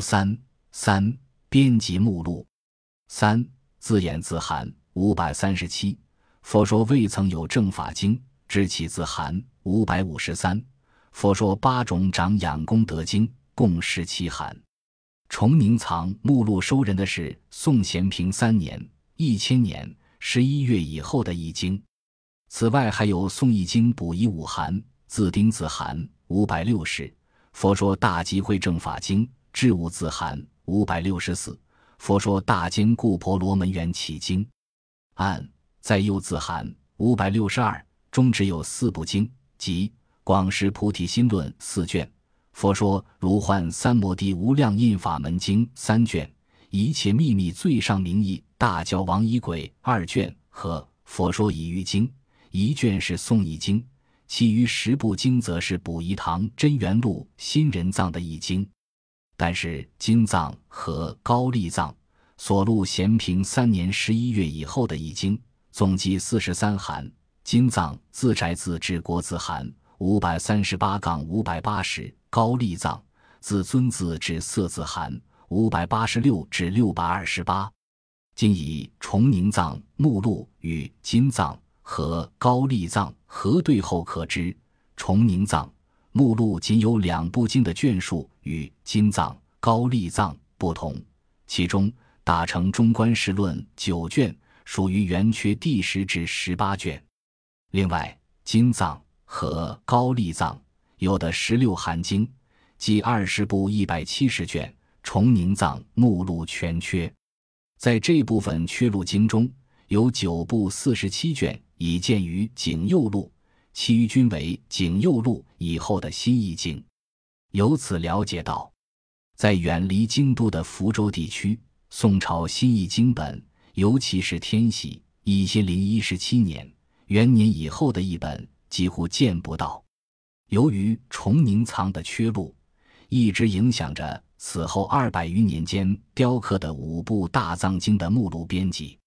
三三编辑目录三自演自含五百三十七。佛说未曾有正法经，知其自含五百五十三。佛说八种长养功德经，共十七函。崇宁藏目录收人的是宋咸平三年（一千年）十一月以后的易经。此外，还有宋易经补遗五函，自丁自函五百六十。佛说大集会正法经，智悟字函五百六十四。佛说大坚固婆罗门缘起经，按在右字函五百六十二中只有四部经，即《广识菩提心论》四卷。佛说如幻三摩地无量印法门经三卷，一切秘密最上名义大教王仪轨二卷和佛说已喻经一卷是宋译经，其余十部经则是补遗堂真元录新人藏的译经。但是金藏和高丽藏所录咸平三年十一月以后的易经，总计四十三函。金藏自宅自治国字函五百三十八杠五百八十。高丽藏自尊字至色字函五百八十六至六百二十八，今以崇宁藏目录与金藏和高丽藏核对后可知，崇宁藏目录仅有两部经的卷数与金藏、高丽藏不同，其中大乘中观世论九卷属于圆缺第十至十八卷，另外金藏和高丽藏。有的十六函经，即二十部一百七十卷，崇宁藏目录全缺。在这部分缺录经中，有九部四十七卷已见于景佑录，其余均为景佑录以后的新译经。由此了解到，在远离京都的福州地区，宋朝新译经本，尤其是天禧一千零一十七年元年以后的译本，几乎见不到。由于崇宁藏的缺录，一直影响着此后二百余年间雕刻的五部大藏经的目录编辑，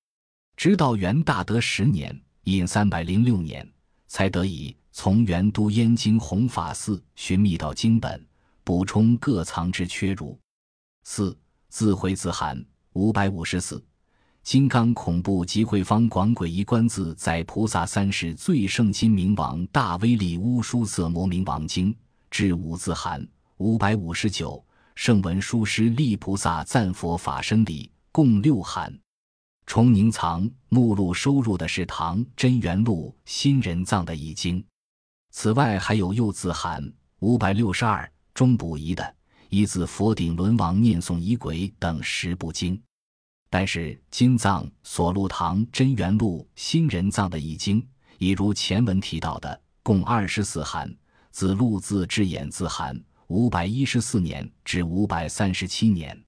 直到元大德十年（隐三百零六年），才得以从元都燕京弘法寺寻觅到经本，补充各藏之缺如。四自回自函五百五十四。金刚恐怖集会方广诡异观自在菩萨三世最胜金明王大威力乌殊色魔明王经至五字函五百五十九圣文殊师利菩萨赞佛法身礼共六函。崇宁藏目录收入的是唐真元录新人藏的译经，此外还有右字函五百六十二中补遗的一字佛顶轮王念诵仪轨等十部经。但是金藏所录唐真元录新人藏的译经，已如前文提到的，共二十四函，自录字至演字函五百一十四年至五百三十七年。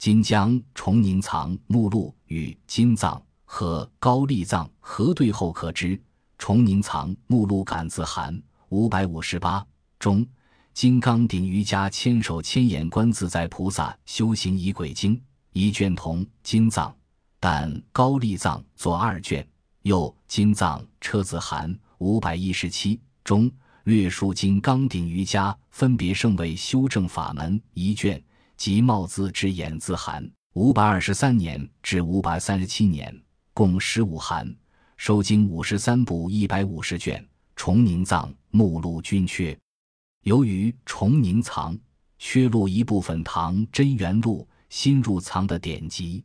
今将崇宁藏目录与金藏和高丽藏核对后，可知。崇宁藏目录感字函五百五十八。中，金刚顶瑜伽千手千眼观自在菩萨修行仪轨经。一卷同金藏，但高丽藏作二卷。又金藏车子函五百一十七。中。略述金刚顶瑜伽分别圣位修正法门。一卷，即帽字之演字函五百二十三年至五百三十七年，共十五函，收经五十三部一百五十卷。崇宁藏目录均缺。由于崇宁藏缺录一部分唐真元录。新入藏的典籍，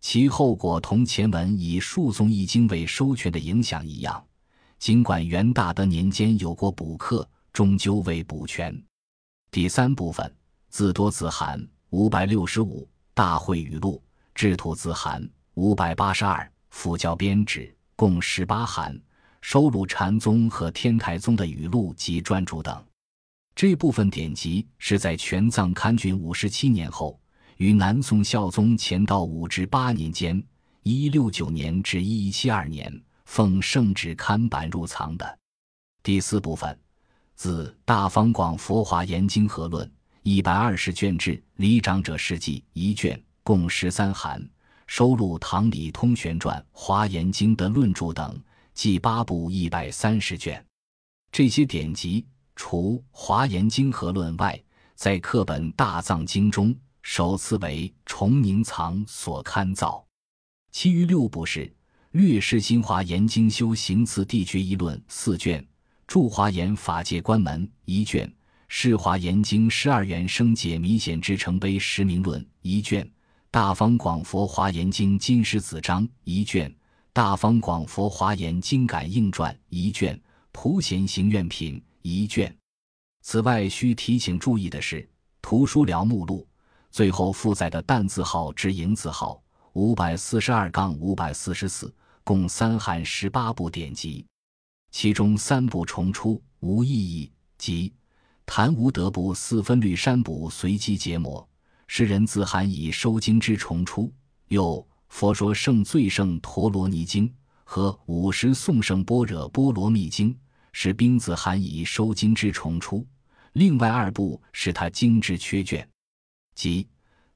其后果同前文以述诵易经为收权的影响一样。尽管元大德年间有过补课，终究未补全。第三部分字多字函五百六十五，大会语录制图字函五百八十二，辅教编制共十八函，收录禅宗和天台宗的语录及专著等。这部分典籍是在全藏刊卷五十七年后。于南宋孝宗乾道五至八年间（一六九年至一一七二年），奉圣旨刊版入藏的第四部分，自《大方广佛华严经合论》一百二十卷至《离长者事迹》一卷，共十三函，收录《唐李通玄传》《华严经》的论著等，计八部一百三十卷。这些典籍除《华严经合论》外，在课本《大藏经》中。首次为崇宁藏所刊造，其余六部是《略释新华严经修行次第决议论》四卷，《著华严法界关门》一卷，《释华严经十二元生解弥显之成碑实名论》一卷，《大方广佛华严经金石子章》一卷，《大方广佛华严经感应传》一卷，《普贤行愿品》一卷。此外，需提醒注意的是，图书寮目录。最后附载的旦字号至寅字号五百四十二杠五百四十四，共三函十八部典籍，其中三部重出无意义，即《谭无德部四分律山部随机结模》，诗人自函以收经之重出；又《佛说圣最胜陀罗尼经》和《五十颂圣般若波罗蜜经》，是兵字函以收经之重出。另外二部是他经之缺卷。即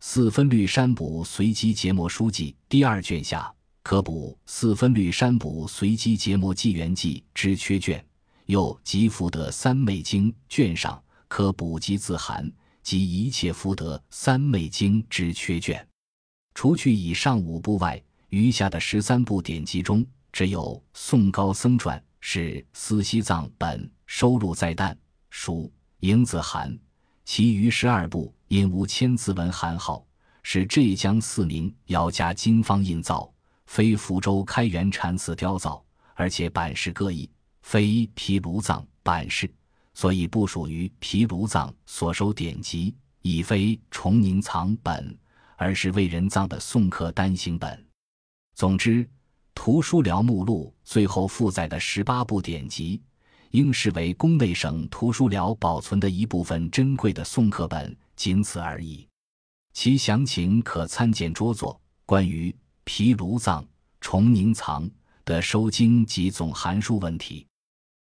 四分律山补随机结模书记第二卷下可补四分律山补随机结模纪元记之缺卷，又集福德三昧经卷上可补集自函及一切福德三昧经之缺卷。除去以上五部外，余下的十三部典籍中，只有《宋高僧传》是司西藏本收录在旦书迎字函。其余十二部因无千字文函号，是浙江四明姚家经方印造，非福州开元禅寺雕造，而且版式各异，非毗卢藏版式，所以不属于毗卢藏所收典籍，已非崇宁藏本，而是为人藏的宋刻单行本。总之，图书寮目录最后附载的十八部典籍。应视为宫内省图书寮保存的一部分珍贵的宋刻本，仅此而已。其详情可参见拙作关于毗卢藏、崇宁藏的收经及总函数问题。